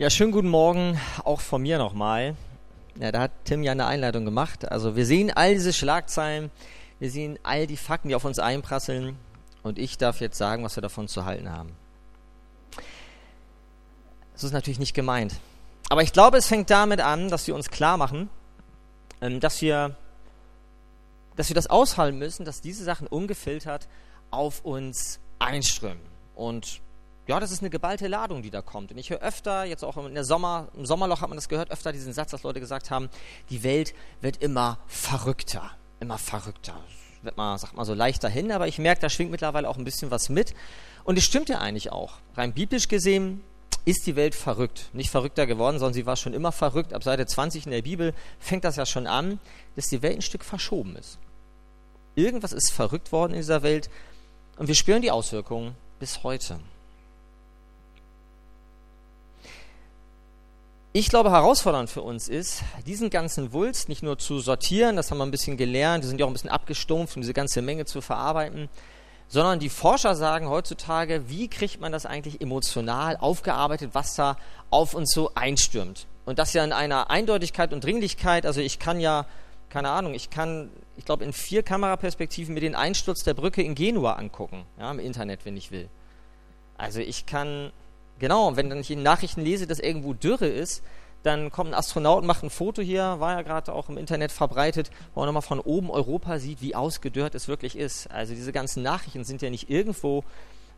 Ja, schönen guten Morgen auch von mir nochmal. Ja, da hat Tim ja eine Einleitung gemacht. Also wir sehen all diese Schlagzeilen, wir sehen all die Fakten, die auf uns einprasseln und ich darf jetzt sagen, was wir davon zu halten haben. Das ist natürlich nicht gemeint. Aber ich glaube, es fängt damit an, dass wir uns klar machen, ähm, dass wir, dass wir das aushalten müssen, dass diese Sachen ungefiltert auf uns einströmen. Und ja, das ist eine geballte Ladung, die da kommt. Und ich höre öfter, jetzt auch in der Sommer, im Sommerloch hat man das gehört, öfter diesen Satz, dass Leute gesagt haben, die Welt wird immer verrückter, immer verrückter. Wird mal, sagt mal so leichter hin, aber ich merke, da schwingt mittlerweile auch ein bisschen was mit. Und es stimmt ja eigentlich auch. Rein biblisch gesehen ist die Welt verrückt. Nicht verrückter geworden, sondern sie war schon immer verrückt. Ab Seite 20 in der Bibel fängt das ja schon an, dass die Welt ein Stück verschoben ist. Irgendwas ist verrückt worden in dieser Welt und wir spüren die Auswirkungen bis heute. Ich glaube, herausfordernd für uns ist, diesen ganzen Wulst nicht nur zu sortieren, das haben wir ein bisschen gelernt, wir sind ja auch ein bisschen abgestumpft, um diese ganze Menge zu verarbeiten, sondern die Forscher sagen heutzutage, wie kriegt man das eigentlich emotional aufgearbeitet, was da auf uns so einstürmt. Und das ja in einer Eindeutigkeit und Dringlichkeit, also ich kann ja, keine Ahnung, ich kann, ich glaube, in vier Kameraperspektiven mir den Einsturz der Brücke in Genua angucken, ja, im Internet, wenn ich will. Also ich kann Genau, wenn dann ich in Nachrichten lese, dass irgendwo Dürre ist, dann kommt ein Astronaut, macht ein Foto hier, war ja gerade auch im Internet verbreitet, wo man nochmal von oben Europa sieht, wie ausgedörrt es wirklich ist. Also diese ganzen Nachrichten sind ja nicht irgendwo,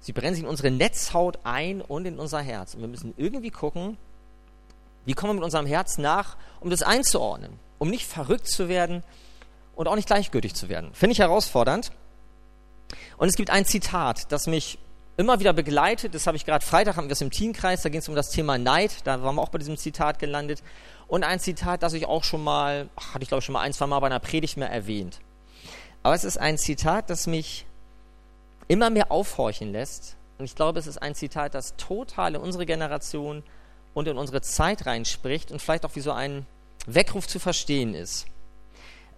sie brennen sich in unsere Netzhaut ein und in unser Herz. Und wir müssen irgendwie gucken, wie kommen wir mit unserem Herz nach, um das einzuordnen, um nicht verrückt zu werden und auch nicht gleichgültig zu werden. Finde ich herausfordernd. Und es gibt ein Zitat, das mich immer wieder begleitet. Das habe ich gerade Freitag, haben wir es im Teamkreis, da ging es um das Thema Neid. Da waren wir auch bei diesem Zitat gelandet. Und ein Zitat, das ich auch schon mal, ach, hatte ich glaube schon mal ein, zwei Mal bei einer Predigt mehr erwähnt. Aber es ist ein Zitat, das mich immer mehr aufhorchen lässt. Und ich glaube, es ist ein Zitat, das total in unsere Generation und in unsere Zeit reinspricht und vielleicht auch wie so ein Weckruf zu verstehen ist.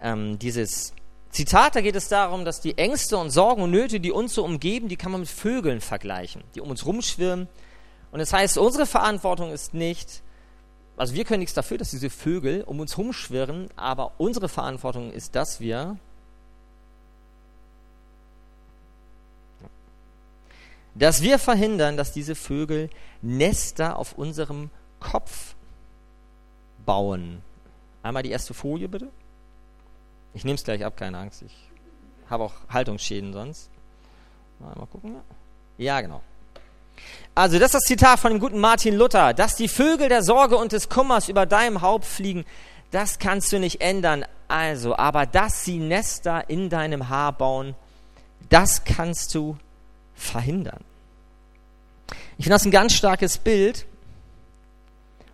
Ähm, dieses Zitat, da geht es darum, dass die Ängste und Sorgen und Nöte, die uns so umgeben, die kann man mit Vögeln vergleichen, die um uns rumschwirren. Und das heißt, unsere Verantwortung ist nicht, also wir können nichts dafür, dass diese Vögel um uns rumschwirren, aber unsere Verantwortung ist, dass wir dass wir verhindern, dass diese Vögel Nester auf unserem Kopf bauen. Einmal die erste Folie bitte. Ich nehme es gleich ab, keine Angst. Ich habe auch Haltungsschäden sonst. Mal, mal gucken. Ja, genau. Also, das ist das Zitat von dem guten Martin Luther. Dass die Vögel der Sorge und des Kummers über deinem Haupt fliegen, das kannst du nicht ändern. Also, aber dass sie Nester in deinem Haar bauen, das kannst du verhindern. Ich finde das ein ganz starkes Bild.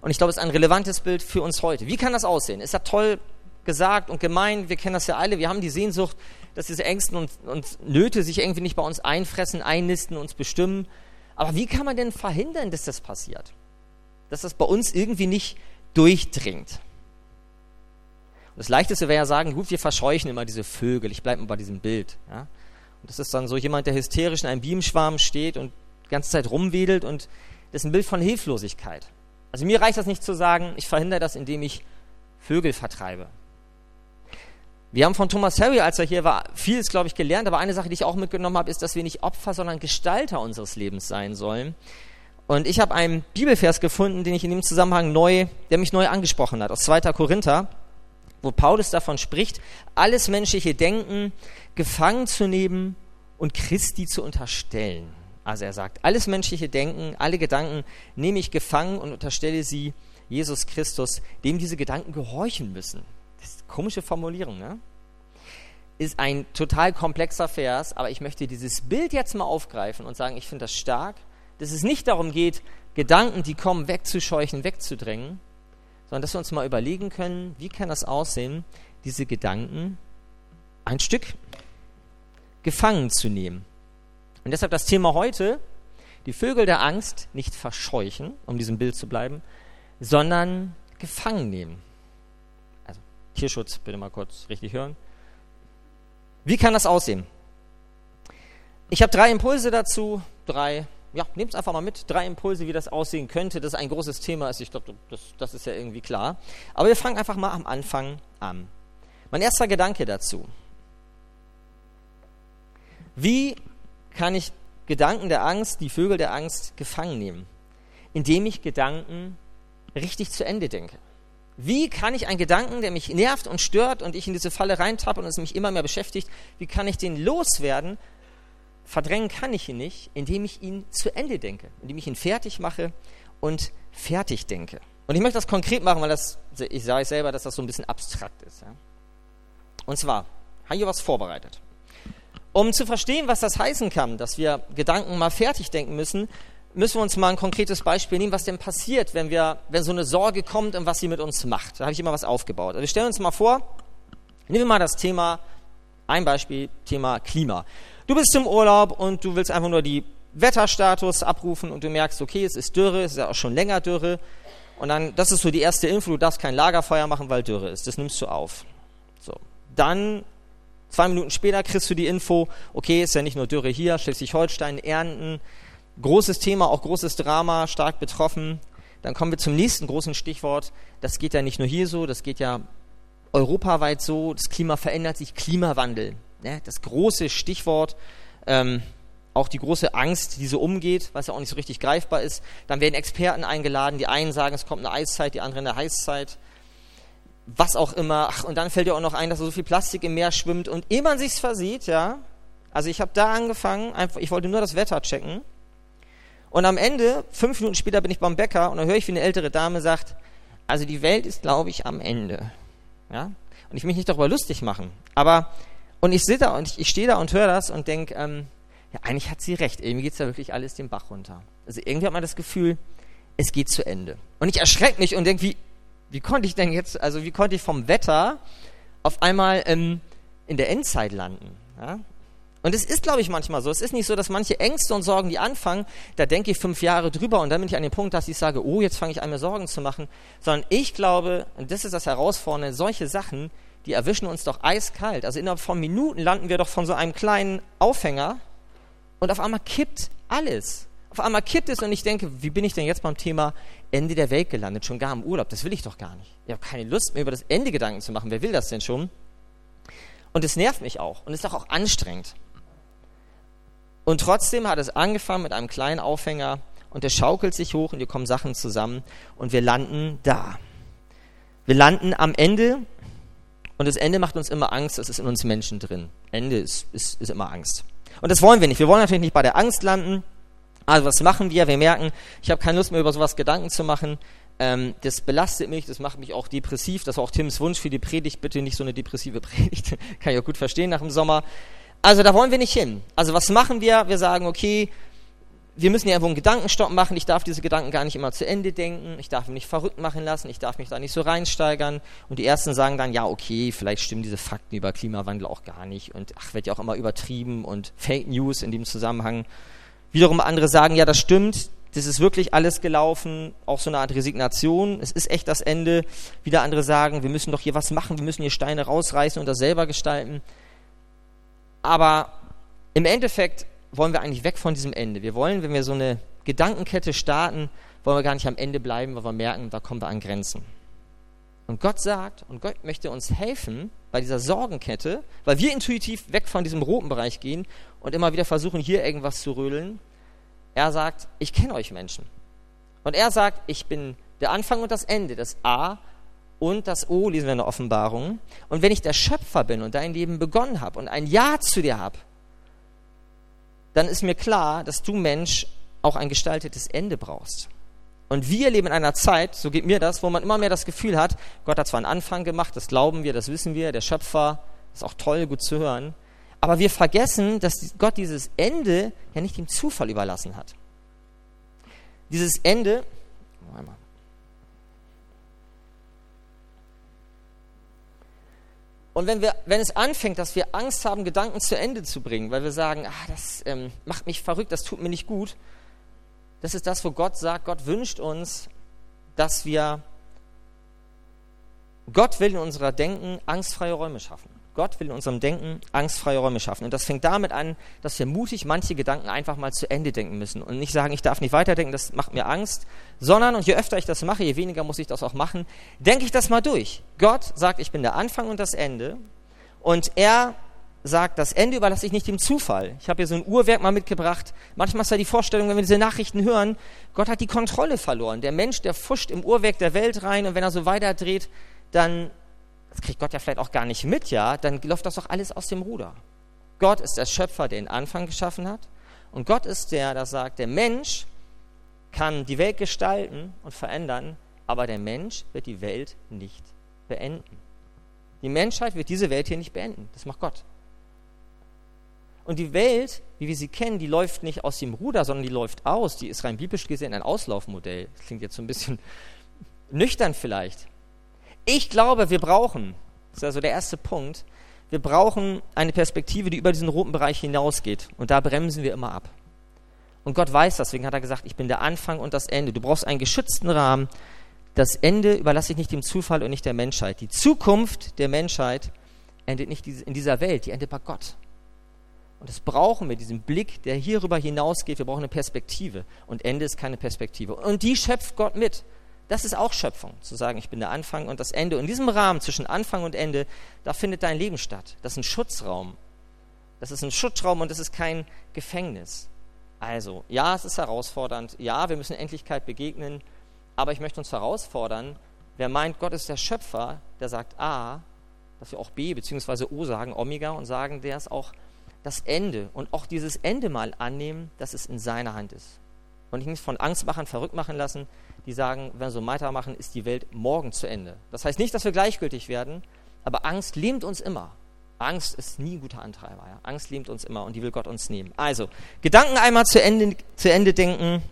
Und ich glaube, es ist ein relevantes Bild für uns heute. Wie kann das aussehen? Ist ja toll, gesagt und gemeint, wir kennen das ja alle, wir haben die Sehnsucht, dass diese Ängsten und, und Nöte sich irgendwie nicht bei uns einfressen, einnisten, uns bestimmen. Aber wie kann man denn verhindern, dass das passiert? Dass das bei uns irgendwie nicht durchdringt? Und das Leichteste wäre ja sagen, gut, wir verscheuchen immer diese Vögel. Ich bleibe mal bei diesem Bild. Ja? Und das ist dann so jemand, der hysterisch in einem Bienenschwarm steht und die ganze Zeit rumwedelt und das ist ein Bild von Hilflosigkeit. Also mir reicht das nicht zu sagen, ich verhindere das, indem ich Vögel vertreibe. Wir haben von Thomas Harry, als er hier war, vieles, glaube ich, gelernt, aber eine Sache, die ich auch mitgenommen habe, ist, dass wir nicht Opfer, sondern Gestalter unseres Lebens sein sollen. Und ich habe einen Bibelvers gefunden, den ich in dem Zusammenhang neu, der mich neu angesprochen hat, aus 2. Korinther, wo Paulus davon spricht, alles menschliche Denken gefangen zu nehmen und Christi zu unterstellen. Also er sagt, alles menschliche Denken, alle Gedanken nehme ich gefangen und unterstelle sie Jesus Christus, dem diese Gedanken gehorchen müssen. Komische Formulierung, ne? Ist ein total komplexer Vers, aber ich möchte dieses Bild jetzt mal aufgreifen und sagen, ich finde das stark, dass es nicht darum geht, Gedanken, die kommen, wegzuscheuchen, wegzudrängen, sondern dass wir uns mal überlegen können, wie kann das aussehen, diese Gedanken ein Stück gefangen zu nehmen. Und deshalb das Thema heute, die Vögel der Angst nicht verscheuchen, um diesem Bild zu bleiben, sondern gefangen nehmen. Tierschutz, bitte mal kurz richtig hören. Wie kann das aussehen? Ich habe drei Impulse dazu, drei ja, nehmt es einfach mal mit. Drei Impulse, wie das aussehen könnte. Das ist ein großes Thema ist. Ich glaube, das, das ist ja irgendwie klar. Aber wir fangen einfach mal am Anfang an. Mein erster Gedanke dazu. Wie kann ich Gedanken der Angst, die Vögel der Angst, gefangen nehmen? Indem ich Gedanken richtig zu Ende denke. Wie kann ich einen Gedanken, der mich nervt und stört und ich in diese Falle reintappe und es mich immer mehr beschäftigt, wie kann ich den loswerden? Verdrängen kann ich ihn nicht, indem ich ihn zu Ende denke, indem ich ihn fertig mache und fertig denke. Und ich möchte das konkret machen, weil das, ich sage selber, dass das so ein bisschen abstrakt ist. Ja? Und zwar, habe ich was vorbereitet. Um zu verstehen, was das heißen kann, dass wir Gedanken mal fertig denken müssen, müssen wir uns mal ein konkretes Beispiel nehmen, was denn passiert, wenn, wir, wenn so eine Sorge kommt und was sie mit uns macht. Da habe ich immer was aufgebaut. Also wir stellen uns mal vor, nehmen wir mal das Thema, ein Beispiel, Thema Klima. Du bist im Urlaub und du willst einfach nur die Wetterstatus abrufen und du merkst, okay, es ist Dürre, es ist ja auch schon länger Dürre. Und dann, das ist so die erste Info, du darfst kein Lagerfeuer machen, weil Dürre ist. Das nimmst du auf. So. Dann, zwei Minuten später kriegst du die Info, okay, ist ja nicht nur Dürre hier, Schleswig-Holstein, Ernten, Großes Thema, auch großes Drama, stark betroffen. Dann kommen wir zum nächsten großen Stichwort. Das geht ja nicht nur hier so, das geht ja europaweit so. Das Klima verändert sich, Klimawandel. Ne? Das große Stichwort. Ähm, auch die große Angst, die so umgeht, was ja auch nicht so richtig greifbar ist. Dann werden Experten eingeladen. Die einen sagen, es kommt eine Eiszeit, die anderen eine Heißzeit. Was auch immer. Ach, und dann fällt ja auch noch ein, dass so viel Plastik im Meer schwimmt. Und ehe man sich's versieht, ja. Also ich habe da angefangen, einfach, ich wollte nur das Wetter checken. Und am Ende, fünf Minuten später bin ich beim Bäcker und dann höre ich, wie eine ältere Dame sagt, also die Welt ist, glaube ich, am Ende. Ja? Und ich will mich nicht darüber lustig machen. Aber, und ich sitze da und ich, ich stehe da und höre das und denke, ähm, ja, eigentlich hat sie recht. Irgendwie geht es da wirklich alles den Bach runter. Also irgendwie hat man das Gefühl, es geht zu Ende. Und ich erschrecke mich und denke, wie, wie konnte ich denn jetzt, also wie konnte ich vom Wetter auf einmal ähm, in der Endzeit landen? Ja? Und es ist, glaube ich, manchmal so. Es ist nicht so, dass manche Ängste und Sorgen, die anfangen, da denke ich fünf Jahre drüber und dann bin ich an dem Punkt, dass ich sage, oh, jetzt fange ich an, mir Sorgen zu machen. Sondern ich glaube, und das ist das Herausfordernde, solche Sachen, die erwischen uns doch eiskalt. Also innerhalb von Minuten landen wir doch von so einem kleinen Aufhänger und auf einmal kippt alles. Auf einmal kippt es und ich denke, wie bin ich denn jetzt beim Thema Ende der Welt gelandet? Schon gar im Urlaub. Das will ich doch gar nicht. Ich habe keine Lust mehr über das Ende Gedanken zu machen. Wer will das denn schon? Und es nervt mich auch und ist doch auch anstrengend. Und trotzdem hat es angefangen mit einem kleinen Aufhänger und der schaukelt sich hoch und hier kommen Sachen zusammen und wir landen da. Wir landen am Ende und das Ende macht uns immer Angst, das ist in uns Menschen drin. Ende ist, ist, ist immer Angst. Und das wollen wir nicht. Wir wollen natürlich nicht bei der Angst landen. Also was machen wir? Wir merken, ich habe keine Lust mehr über sowas Gedanken zu machen. Ähm, das belastet mich, das macht mich auch depressiv. Das war auch Tims Wunsch für die Predigt. Bitte nicht so eine depressive Predigt. Kann ich auch gut verstehen nach dem Sommer. Also da wollen wir nicht hin. Also was machen wir? Wir sagen, okay, wir müssen ja irgendwo einen Gedankenstopp machen. Ich darf diese Gedanken gar nicht immer zu Ende denken. Ich darf mich nicht verrückt machen lassen. Ich darf mich da nicht so reinsteigern. Und die Ersten sagen dann, ja, okay, vielleicht stimmen diese Fakten über Klimawandel auch gar nicht. Und ach, wird ja auch immer übertrieben und Fake News in dem Zusammenhang. Wiederum andere sagen, ja, das stimmt. Das ist wirklich alles gelaufen. Auch so eine Art Resignation. Es ist echt das Ende. Wieder andere sagen, wir müssen doch hier was machen. Wir müssen hier Steine rausreißen und das selber gestalten. Aber im Endeffekt wollen wir eigentlich weg von diesem Ende. Wir wollen, wenn wir so eine Gedankenkette starten, wollen wir gar nicht am Ende bleiben, weil wir merken, da kommen wir an Grenzen. Und Gott sagt, und Gott möchte uns helfen bei dieser Sorgenkette, weil wir intuitiv weg von diesem roten Bereich gehen und immer wieder versuchen, hier irgendwas zu rödeln. Er sagt, ich kenne euch Menschen. Und er sagt, ich bin der Anfang und das Ende, das A und das O lesen wir in der Offenbarung. Und wenn ich der Schöpfer bin und dein Leben begonnen habe und ein Ja zu dir habe, dann ist mir klar, dass du Mensch auch ein gestaltetes Ende brauchst. Und wir leben in einer Zeit, so geht mir das, wo man immer mehr das Gefühl hat, Gott hat zwar einen Anfang gemacht, das glauben wir, das wissen wir, der Schöpfer, ist auch toll, gut zu hören, aber wir vergessen, dass Gott dieses Ende ja nicht dem Zufall überlassen hat. Dieses Ende, einmal, Und wenn, wir, wenn es anfängt, dass wir Angst haben, Gedanken zu Ende zu bringen, weil wir sagen, ah, das ähm, macht mich verrückt, das tut mir nicht gut, das ist das, wo Gott sagt, Gott wünscht uns, dass wir, Gott will in unserer Denken angstfreie Räume schaffen. Gott will in unserem Denken angstfreie Räume schaffen. Und das fängt damit an, dass wir mutig manche Gedanken einfach mal zu Ende denken müssen und nicht sagen, ich darf nicht weiterdenken, das macht mir Angst, sondern, und je öfter ich das mache, je weniger muss ich das auch machen, denke ich das mal durch. Gott sagt, ich bin der Anfang und das Ende. Und er sagt, das Ende überlasse ich nicht dem Zufall. Ich habe hier so ein Uhrwerk mal mitgebracht. Manchmal ist ja die Vorstellung, wenn wir diese Nachrichten hören, Gott hat die Kontrolle verloren. Der Mensch, der fuscht im Uhrwerk der Welt rein und wenn er so weiterdreht, dann das kriegt Gott ja vielleicht auch gar nicht mit, ja, dann läuft das doch alles aus dem Ruder. Gott ist der Schöpfer, der den Anfang geschaffen hat. Und Gott ist der, der sagt, der Mensch kann die Welt gestalten und verändern, aber der Mensch wird die Welt nicht beenden. Die Menschheit wird diese Welt hier nicht beenden. Das macht Gott. Und die Welt, wie wir sie kennen, die läuft nicht aus dem Ruder, sondern die läuft aus. Die ist rein biblisch gesehen ein Auslaufmodell. Das klingt jetzt so ein bisschen nüchtern vielleicht. Ich glaube, wir brauchen, das ist also der erste Punkt, wir brauchen eine Perspektive, die über diesen roten Bereich hinausgeht. Und da bremsen wir immer ab. Und Gott weiß das, deswegen hat er gesagt, ich bin der Anfang und das Ende. Du brauchst einen geschützten Rahmen. Das Ende überlasse ich nicht dem Zufall und nicht der Menschheit. Die Zukunft der Menschheit endet nicht in dieser Welt, die endet bei Gott. Und das brauchen wir, diesen Blick, der hierüber hinausgeht. Wir brauchen eine Perspektive. Und Ende ist keine Perspektive. Und die schöpft Gott mit. Das ist auch Schöpfung, zu sagen, ich bin der Anfang und das Ende. Und in diesem Rahmen zwischen Anfang und Ende, da findet dein Leben statt. Das ist ein Schutzraum. Das ist ein Schutzraum und das ist kein Gefängnis. Also, ja, es ist herausfordernd. Ja, wir müssen Endlichkeit begegnen. Aber ich möchte uns herausfordern, wer meint, Gott ist der Schöpfer, der sagt A, dass wir auch B bzw. O sagen, Omega, und sagen, der ist auch das Ende. Und auch dieses Ende mal annehmen, dass es in seiner Hand ist. Und nicht von Angstmachern verrückt machen lassen, die sagen, wenn wir so weitermachen, ist die Welt morgen zu Ende. Das heißt nicht, dass wir gleichgültig werden, aber Angst lähmt uns immer. Angst ist nie ein guter Antreiber. Ja? Angst lähmt uns immer und die will Gott uns nehmen. Also, Gedanken einmal zu Ende, zu Ende denken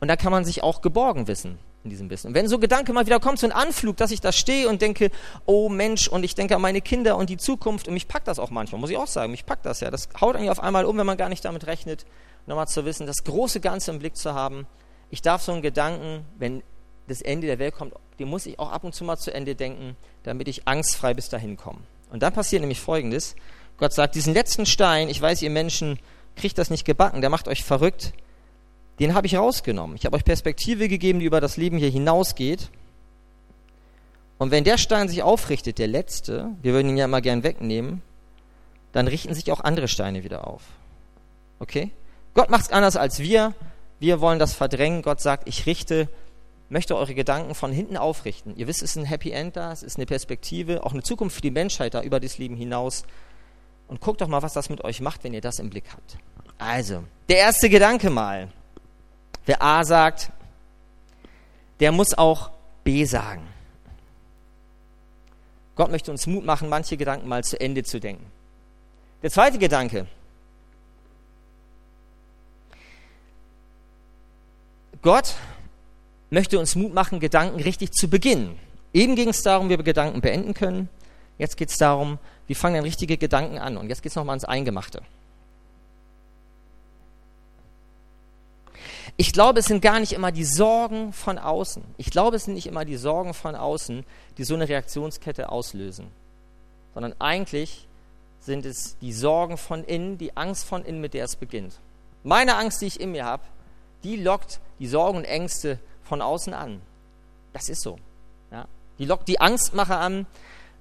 und da kann man sich auch geborgen wissen in diesem Wissen. Und wenn so ein Gedanke mal wieder kommt, so ein Anflug, dass ich da stehe und denke, oh Mensch, und ich denke an meine Kinder und die Zukunft und mich packt das auch manchmal, muss ich auch sagen, mich packt das ja. Das haut eigentlich auf einmal um, wenn man gar nicht damit rechnet, nochmal zu wissen, das große Ganze im Blick zu haben ich darf so einen Gedanken, wenn das Ende der Welt kommt, den muss ich auch ab und zu mal zu Ende denken, damit ich angstfrei bis dahin komme. Und dann passiert nämlich Folgendes. Gott sagt, diesen letzten Stein, ich weiß, ihr Menschen kriegt das nicht gebacken, der macht euch verrückt, den habe ich rausgenommen. Ich habe euch Perspektive gegeben, die über das Leben hier hinausgeht. Und wenn der Stein sich aufrichtet, der letzte, wir würden ihn ja immer gern wegnehmen, dann richten sich auch andere Steine wieder auf. Okay? Gott macht es anders als wir. Wir wollen das verdrängen. Gott sagt, ich richte, möchte eure Gedanken von hinten aufrichten. Ihr wisst, es ist ein Happy End da, es ist eine Perspektive, auch eine Zukunft für die Menschheit da über das Leben hinaus. Und guckt doch mal, was das mit euch macht, wenn ihr das im Blick habt. Also, der erste Gedanke mal. Wer A sagt, der muss auch B sagen. Gott möchte uns Mut machen, manche Gedanken mal zu Ende zu denken. Der zweite Gedanke, Gott möchte uns Mut machen, Gedanken richtig zu beginnen. Eben ging es darum, wie wir Gedanken beenden können. Jetzt geht es darum, wie fangen denn richtige Gedanken an. Und jetzt geht es nochmal ans Eingemachte. Ich glaube, es sind gar nicht immer die Sorgen von außen. Ich glaube, es sind nicht immer die Sorgen von außen, die so eine Reaktionskette auslösen. Sondern eigentlich sind es die Sorgen von innen, die Angst von innen, mit der es beginnt. Meine Angst, die ich in mir habe, die lockt die Sorgen und Ängste von außen an. Das ist so. Ja? Die lockt die Angstmacher an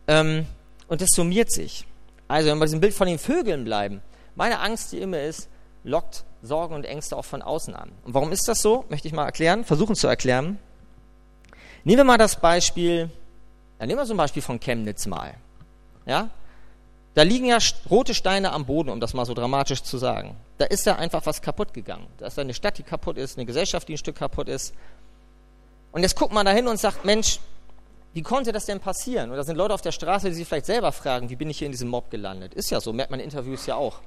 ähm, und das summiert sich. Also wenn wir bei diesem Bild von den Vögeln bleiben, meine Angst, die immer ist, lockt Sorgen und Ängste auch von außen an. Und warum ist das so? Möchte ich mal erklären, versuchen zu erklären. Nehmen wir mal das Beispiel, ja, nehmen wir so ein Beispiel von Chemnitz mal. Ja? Da liegen ja rote Steine am Boden, um das mal so dramatisch zu sagen. Da ist ja einfach was kaputt gegangen. Da ist eine Stadt, die kaputt ist, eine Gesellschaft, die ein Stück kaputt ist. Und jetzt guckt man da hin und sagt, Mensch, wie konnte das denn passieren? Und da sind Leute auf der Straße, die sich vielleicht selber fragen, wie bin ich hier in diesem Mob gelandet? Ist ja so, merkt man in Interviews ja auch.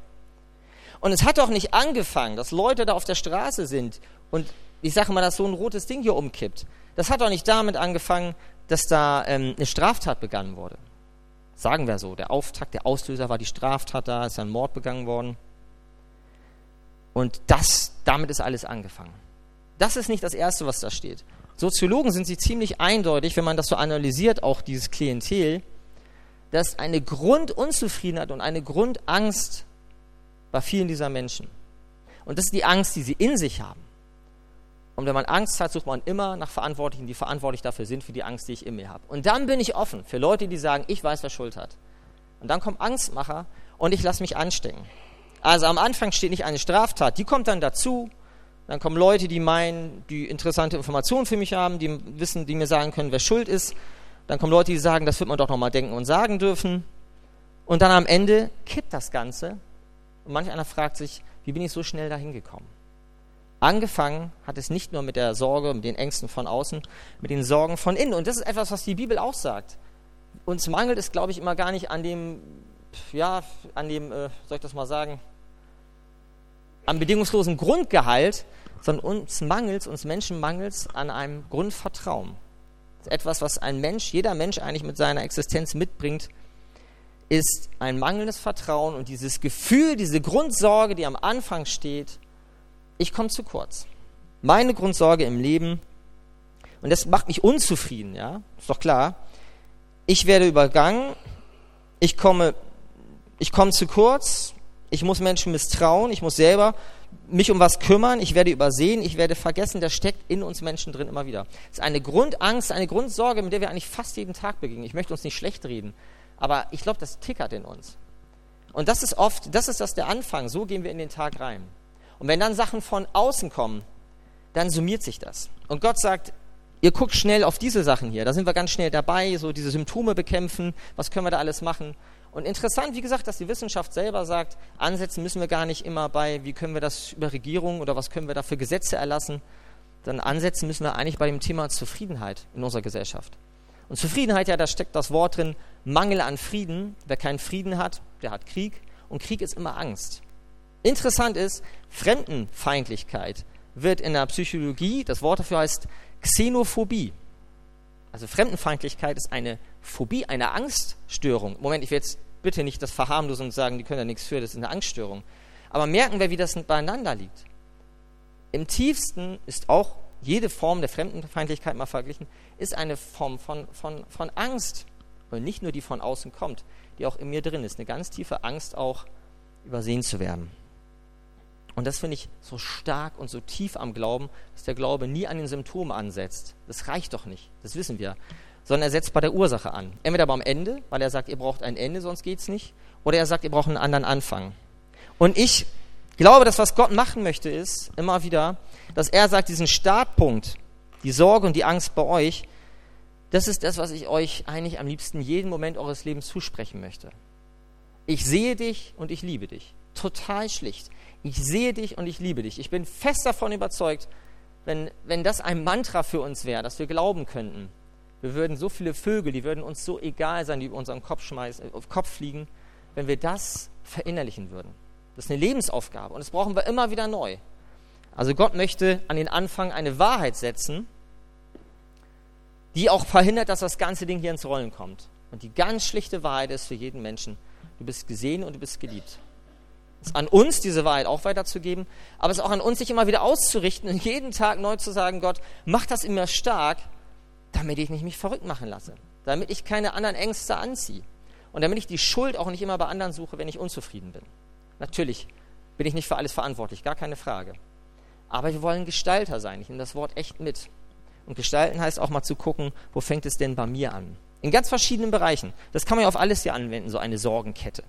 Und es hat doch nicht angefangen, dass Leute da auf der Straße sind und ich sage mal, dass so ein rotes Ding hier umkippt. Das hat doch nicht damit angefangen, dass da ähm, eine Straftat begangen wurde. Sagen wir so, der Auftakt, der Auslöser war die Straftat, da ist ein Mord begangen worden. Und das, damit ist alles angefangen. Das ist nicht das Erste, was da steht. Soziologen sind sich ziemlich eindeutig, wenn man das so analysiert, auch dieses Klientel, dass eine Grundunzufriedenheit und eine Grundangst bei vielen dieser Menschen. Und das ist die Angst, die sie in sich haben. Und wenn man Angst hat, sucht man immer nach Verantwortlichen, die verantwortlich dafür sind, für die Angst, die ich in mir habe. Und dann bin ich offen für Leute, die sagen, ich weiß, wer Schuld hat. Und dann kommt Angstmacher und ich lasse mich anstecken. Also am Anfang steht nicht eine Straftat, die kommt dann dazu. Dann kommen Leute, die meinen, die interessante Informationen für mich haben, die wissen, die mir sagen können, wer schuld ist. Dann kommen Leute, die sagen, das wird man doch nochmal denken und sagen dürfen. Und dann am Ende kippt das Ganze. Und manch einer fragt sich, wie bin ich so schnell dahin gekommen? Angefangen hat es nicht nur mit der Sorge, mit den Ängsten von außen, mit den Sorgen von innen. Und das ist etwas, was die Bibel auch sagt. Uns mangelt es, glaube ich, immer gar nicht an dem, ja, an dem, äh, soll ich das mal sagen, am bedingungslosen Grundgehalt, sondern uns mangelt, uns Menschen mangelt an einem Grundvertrauen. Etwas, was ein Mensch, jeder Mensch eigentlich mit seiner Existenz mitbringt, ist ein mangelndes Vertrauen und dieses Gefühl, diese Grundsorge, die am Anfang steht, ich komme zu kurz. Meine Grundsorge im Leben, und das macht mich unzufrieden, ja, ist doch klar. Ich werde übergangen, ich komme, ich komme zu kurz, ich muss Menschen misstrauen, ich muss selber mich um was kümmern, ich werde übersehen, ich werde vergessen, das steckt in uns Menschen drin immer wieder. Es ist eine Grundangst, eine Grundsorge, mit der wir eigentlich fast jeden Tag begegnen. Ich möchte uns nicht schlecht reden, aber ich glaube, das tickert in uns. Und das ist oft, das ist das der Anfang, so gehen wir in den Tag rein. Und wenn dann Sachen von außen kommen, dann summiert sich das. Und Gott sagt, ihr guckt schnell auf diese Sachen hier, da sind wir ganz schnell dabei, so diese Symptome bekämpfen, was können wir da alles machen. Und interessant, wie gesagt, dass die Wissenschaft selber sagt, ansetzen müssen wir gar nicht immer bei, wie können wir das über Regierungen oder was können wir da für Gesetze erlassen, dann ansetzen müssen wir eigentlich bei dem Thema Zufriedenheit in unserer Gesellschaft. Und Zufriedenheit, ja, da steckt das Wort drin, Mangel an Frieden. Wer keinen Frieden hat, der hat Krieg. Und Krieg ist immer Angst. Interessant ist, Fremdenfeindlichkeit wird in der Psychologie, das Wort dafür heißt Xenophobie. Also Fremdenfeindlichkeit ist eine Phobie, eine Angststörung. Moment, ich will jetzt bitte nicht das verharmlosen und sagen, die können da nichts für, das ist eine Angststörung. Aber merken wir, wie das beieinander liegt. Im tiefsten ist auch jede Form der Fremdenfeindlichkeit mal verglichen, ist eine Form von, von, von Angst. Und nicht nur die von außen kommt, die auch in mir drin ist. Eine ganz tiefe Angst auch übersehen zu werden. Und das finde ich so stark und so tief am Glauben, dass der Glaube nie an den Symptomen ansetzt. Das reicht doch nicht, das wissen wir. Sondern er setzt bei der Ursache an. Entweder beim Ende, weil er sagt, ihr braucht ein Ende, sonst geht es nicht. Oder er sagt, ihr braucht einen anderen Anfang. Und ich glaube, dass was Gott machen möchte, ist immer wieder, dass er sagt, diesen Startpunkt, die Sorge und die Angst bei euch, das ist das, was ich euch eigentlich am liebsten jeden Moment eures Lebens zusprechen möchte. Ich sehe dich und ich liebe dich. Total schlicht ich sehe dich und ich liebe dich. Ich bin fest davon überzeugt, wenn, wenn das ein Mantra für uns wäre, dass wir glauben könnten, wir würden so viele Vögel, die würden uns so egal sein, die über unseren Kopf, schmeißen, auf Kopf fliegen, wenn wir das verinnerlichen würden. Das ist eine Lebensaufgabe und das brauchen wir immer wieder neu. Also Gott möchte an den Anfang eine Wahrheit setzen, die auch verhindert, dass das ganze Ding hier ins Rollen kommt. Und die ganz schlichte Wahrheit ist für jeden Menschen, du bist gesehen und du bist geliebt. Es ist an uns, diese Wahrheit auch weiterzugeben, aber es ist auch an uns, sich immer wieder auszurichten und jeden Tag neu zu sagen, Gott, mach das in mir stark, damit ich nicht mich verrückt machen lasse, damit ich keine anderen Ängste anziehe und damit ich die Schuld auch nicht immer bei anderen suche, wenn ich unzufrieden bin. Natürlich bin ich nicht für alles verantwortlich, gar keine Frage. Aber wir wollen Gestalter sein. Ich nehme das Wort echt mit. Und gestalten heißt auch mal zu gucken, wo fängt es denn bei mir an? In ganz verschiedenen Bereichen. Das kann man ja auf alles hier anwenden, so eine Sorgenkette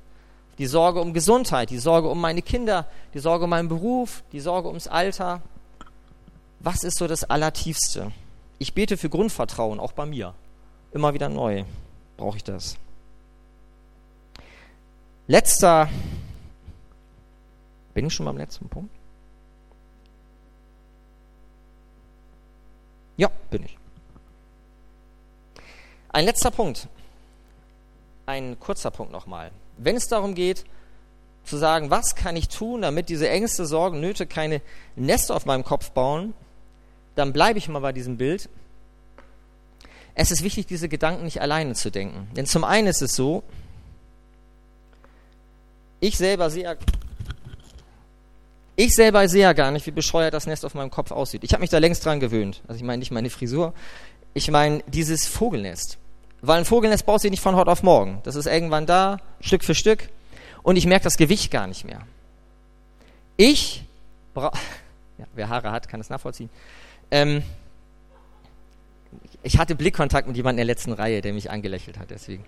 die Sorge um Gesundheit, die Sorge um meine Kinder, die Sorge um meinen Beruf, die Sorge ums Alter. Was ist so das Allertiefste? Ich bete für Grundvertrauen, auch bei mir. Immer wieder neu brauche ich das. Letzter, bin ich schon beim letzten Punkt? Ja, bin ich. Ein letzter Punkt. Ein kurzer Punkt nochmal. Wenn es darum geht, zu sagen, was kann ich tun, damit diese Ängste, Sorgen, Nöte keine Nester auf meinem Kopf bauen, dann bleibe ich mal bei diesem Bild. Es ist wichtig, diese Gedanken nicht alleine zu denken. Denn zum einen ist es so, ich selber sehe, ich selber sehe ja gar nicht, wie bescheuert das Nest auf meinem Kopf aussieht. Ich habe mich da längst dran gewöhnt. Also ich meine nicht meine Frisur, ich meine dieses Vogelnest. Weil ein Vogelnest baut sich nicht von heute auf morgen. Das ist irgendwann da, Stück für Stück. Und ich merke das Gewicht gar nicht mehr. Ich brauche, ja, wer Haare hat, kann das nachvollziehen. Ähm, ich hatte Blickkontakt mit jemandem in der letzten Reihe, der mich angelächelt hat, deswegen.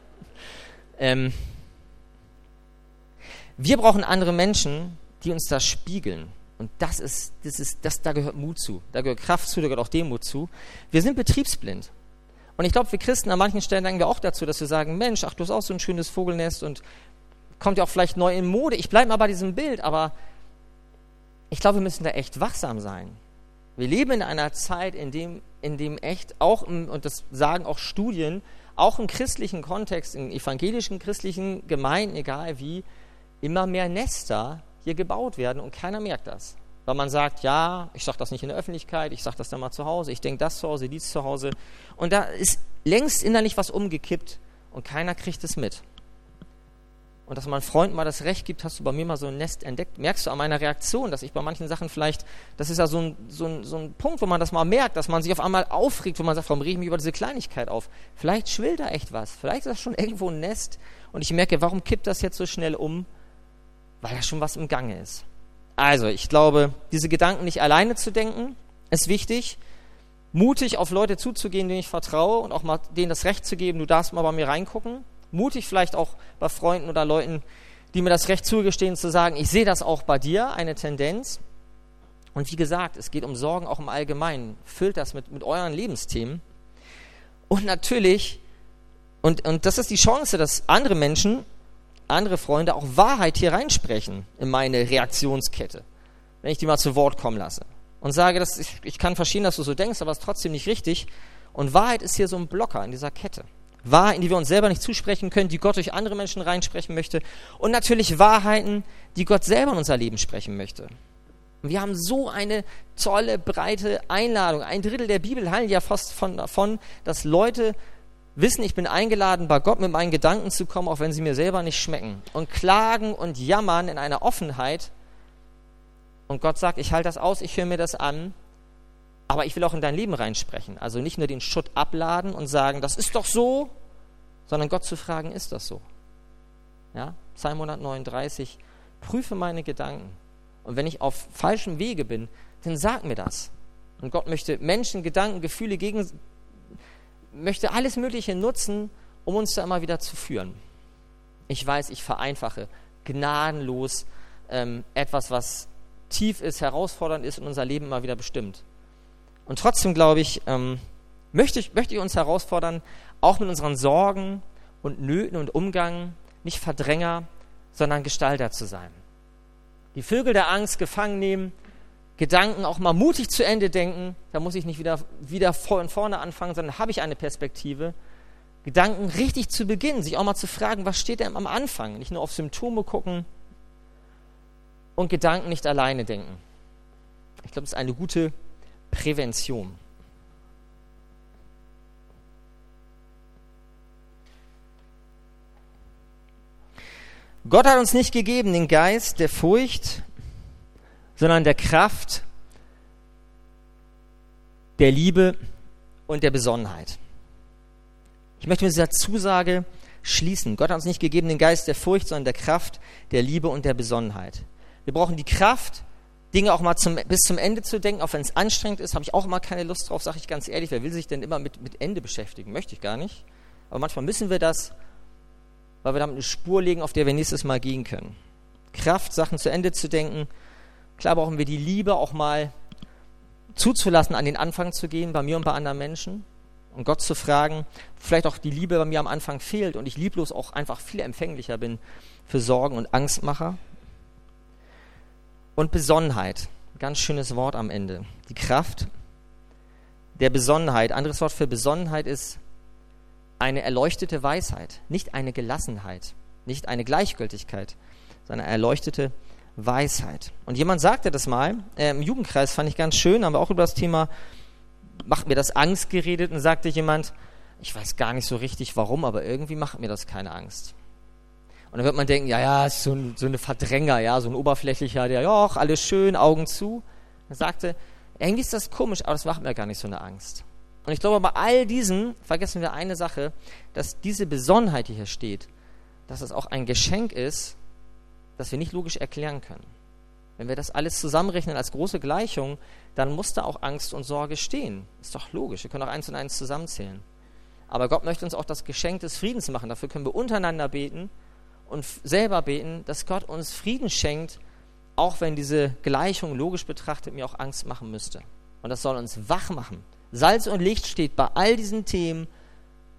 Ähm, wir brauchen andere Menschen, die uns das spiegeln. Und das ist, das ist, das, da gehört Mut zu. Da gehört Kraft zu, da gehört auch Demut zu. Wir sind betriebsblind. Und ich glaube, wir Christen an manchen Stellen denken wir auch dazu, dass wir sagen, Mensch, ach, du hast auch so ein schönes Vogelnest und kommt ja auch vielleicht neu in Mode. Ich bleibe mal bei diesem Bild, aber ich glaube, wir müssen da echt wachsam sein. Wir leben in einer Zeit, in dem, in dem echt auch, und das sagen auch Studien, auch im christlichen Kontext, in evangelischen christlichen Gemeinden, egal wie, immer mehr Nester hier gebaut werden und keiner merkt das. Weil man sagt, ja, ich sage das nicht in der Öffentlichkeit, ich sage das dann mal zu Hause, ich denke das zu Hause, dies zu Hause. Und da ist längst innerlich was umgekippt und keiner kriegt es mit. Und dass mein Freund mal das Recht gibt, hast du bei mir mal so ein Nest entdeckt, merkst du an meiner Reaktion, dass ich bei manchen Sachen vielleicht, das ist ja so ein, so ein, so ein Punkt, wo man das mal merkt, dass man sich auf einmal aufregt, wo man sagt, warum rege ich mich über diese Kleinigkeit auf? Vielleicht schwillt da echt was, vielleicht ist das schon irgendwo ein Nest und ich merke, warum kippt das jetzt so schnell um? Weil da schon was im Gange ist. Also, ich glaube, diese Gedanken nicht alleine zu denken, ist wichtig. Mutig auf Leute zuzugehen, denen ich vertraue und auch mal denen das Recht zu geben, du darfst mal bei mir reingucken. Mutig vielleicht auch bei Freunden oder Leuten, die mir das Recht zugestehen, zu sagen, ich sehe das auch bei dir, eine Tendenz. Und wie gesagt, es geht um Sorgen auch im Allgemeinen. Füllt das mit, mit euren Lebensthemen. Und natürlich, und, und das ist die Chance, dass andere Menschen andere Freunde auch Wahrheit hier reinsprechen in meine Reaktionskette, wenn ich die mal zu Wort kommen lasse und sage, dass ich, ich kann verstehen, dass du so denkst, aber es ist trotzdem nicht richtig. Und Wahrheit ist hier so ein Blocker in dieser Kette. Wahrheiten, die wir uns selber nicht zusprechen können, die Gott durch andere Menschen reinsprechen möchte. Und natürlich Wahrheiten, die Gott selber in unser Leben sprechen möchte. Und wir haben so eine tolle, breite Einladung. Ein Drittel der Bibel handelt ja fast von, davon, dass Leute wissen, ich bin eingeladen, bei Gott mit meinen Gedanken zu kommen, auch wenn sie mir selber nicht schmecken. Und klagen und jammern in einer Offenheit. Und Gott sagt, ich halte das aus, ich höre mir das an, aber ich will auch in dein Leben reinsprechen. Also nicht nur den Schutt abladen und sagen, das ist doch so, sondern Gott zu fragen, ist das so? Ja? Psalm 139, prüfe meine Gedanken. Und wenn ich auf falschem Wege bin, dann sag mir das. Und Gott möchte Menschen, Gedanken, Gefühle gegen, möchte alles Mögliche nutzen, um uns da immer wieder zu führen. Ich weiß, ich vereinfache gnadenlos ähm, etwas, was tief ist, herausfordernd ist und unser Leben immer wieder bestimmt. Und trotzdem, glaube ich, ähm, möchte ich, möchte ich uns herausfordern, auch mit unseren Sorgen und Nöten und Umgang nicht Verdränger, sondern Gestalter zu sein. Die Vögel der Angst gefangen nehmen, Gedanken auch mal mutig zu Ende denken. Da muss ich nicht wieder, wieder von vorne anfangen, sondern habe ich eine Perspektive. Gedanken richtig zu beginnen, sich auch mal zu fragen, was steht denn am Anfang? Nicht nur auf Symptome gucken und Gedanken nicht alleine denken. Ich glaube, das ist eine gute Prävention. Gott hat uns nicht gegeben den Geist der Furcht, sondern der Kraft, der Liebe und der Besonnenheit. Ich möchte mit dieser Zusage schließen. Gott hat uns nicht gegeben den Geist der Furcht, sondern der Kraft, der Liebe und der Besonnenheit. Wir brauchen die Kraft, Dinge auch mal zum, bis zum Ende zu denken, auch wenn es anstrengend ist, habe ich auch mal keine Lust drauf, sage ich ganz ehrlich. Wer will sich denn immer mit, mit Ende beschäftigen? Möchte ich gar nicht. Aber manchmal müssen wir das, weil wir damit eine Spur legen, auf der wir nächstes Mal gehen können. Kraft, Sachen zu Ende zu denken, Klar brauchen wir die Liebe auch mal zuzulassen, an den Anfang zu gehen, bei mir und bei anderen Menschen. Und Gott zu fragen, vielleicht auch die Liebe bei mir am Anfang fehlt und ich lieblos auch einfach viel empfänglicher bin für Sorgen und Angstmacher. Und Besonnenheit, ganz schönes Wort am Ende. Die Kraft der Besonnenheit. Anderes Wort für Besonnenheit ist eine erleuchtete Weisheit, nicht eine Gelassenheit, nicht eine Gleichgültigkeit, sondern eine erleuchtete Weisheit. Und jemand sagte das mal, äh, im Jugendkreis fand ich ganz schön, haben wir auch über das Thema, macht mir das Angst geredet und sagte jemand, ich weiß gar nicht so richtig warum, aber irgendwie macht mir das keine Angst. Und dann wird man denken, ja, ja, ist so, ein, so eine Verdränger, ja, so ein oberflächlicher, der, ja, alles schön, Augen zu. Er sagte, irgendwie ist das komisch, aber das macht mir gar nicht so eine Angst. Und ich glaube, bei all diesen vergessen wir eine Sache, dass diese Besonnenheit, die hier steht, dass es auch ein Geschenk ist, das wir nicht logisch erklären können. Wenn wir das alles zusammenrechnen als große Gleichung, dann muss da auch Angst und Sorge stehen. Ist doch logisch. Wir können auch eins und eins zusammenzählen. Aber Gott möchte uns auch das Geschenk des Friedens machen. Dafür können wir untereinander beten und selber beten, dass Gott uns Frieden schenkt, auch wenn diese Gleichung logisch betrachtet mir auch Angst machen müsste. Und das soll uns wach machen. Salz und Licht steht bei all diesen Themen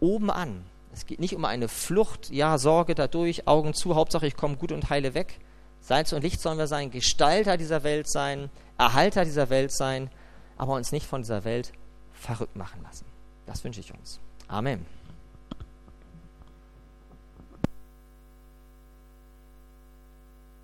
oben an. Es geht nicht um eine Flucht, ja, Sorge dadurch, Augen zu, Hauptsache ich komme gut und heile weg. Salz und Licht sollen wir sein, Gestalter dieser Welt sein, Erhalter dieser Welt sein, aber uns nicht von dieser Welt verrückt machen lassen. Das wünsche ich uns. Amen.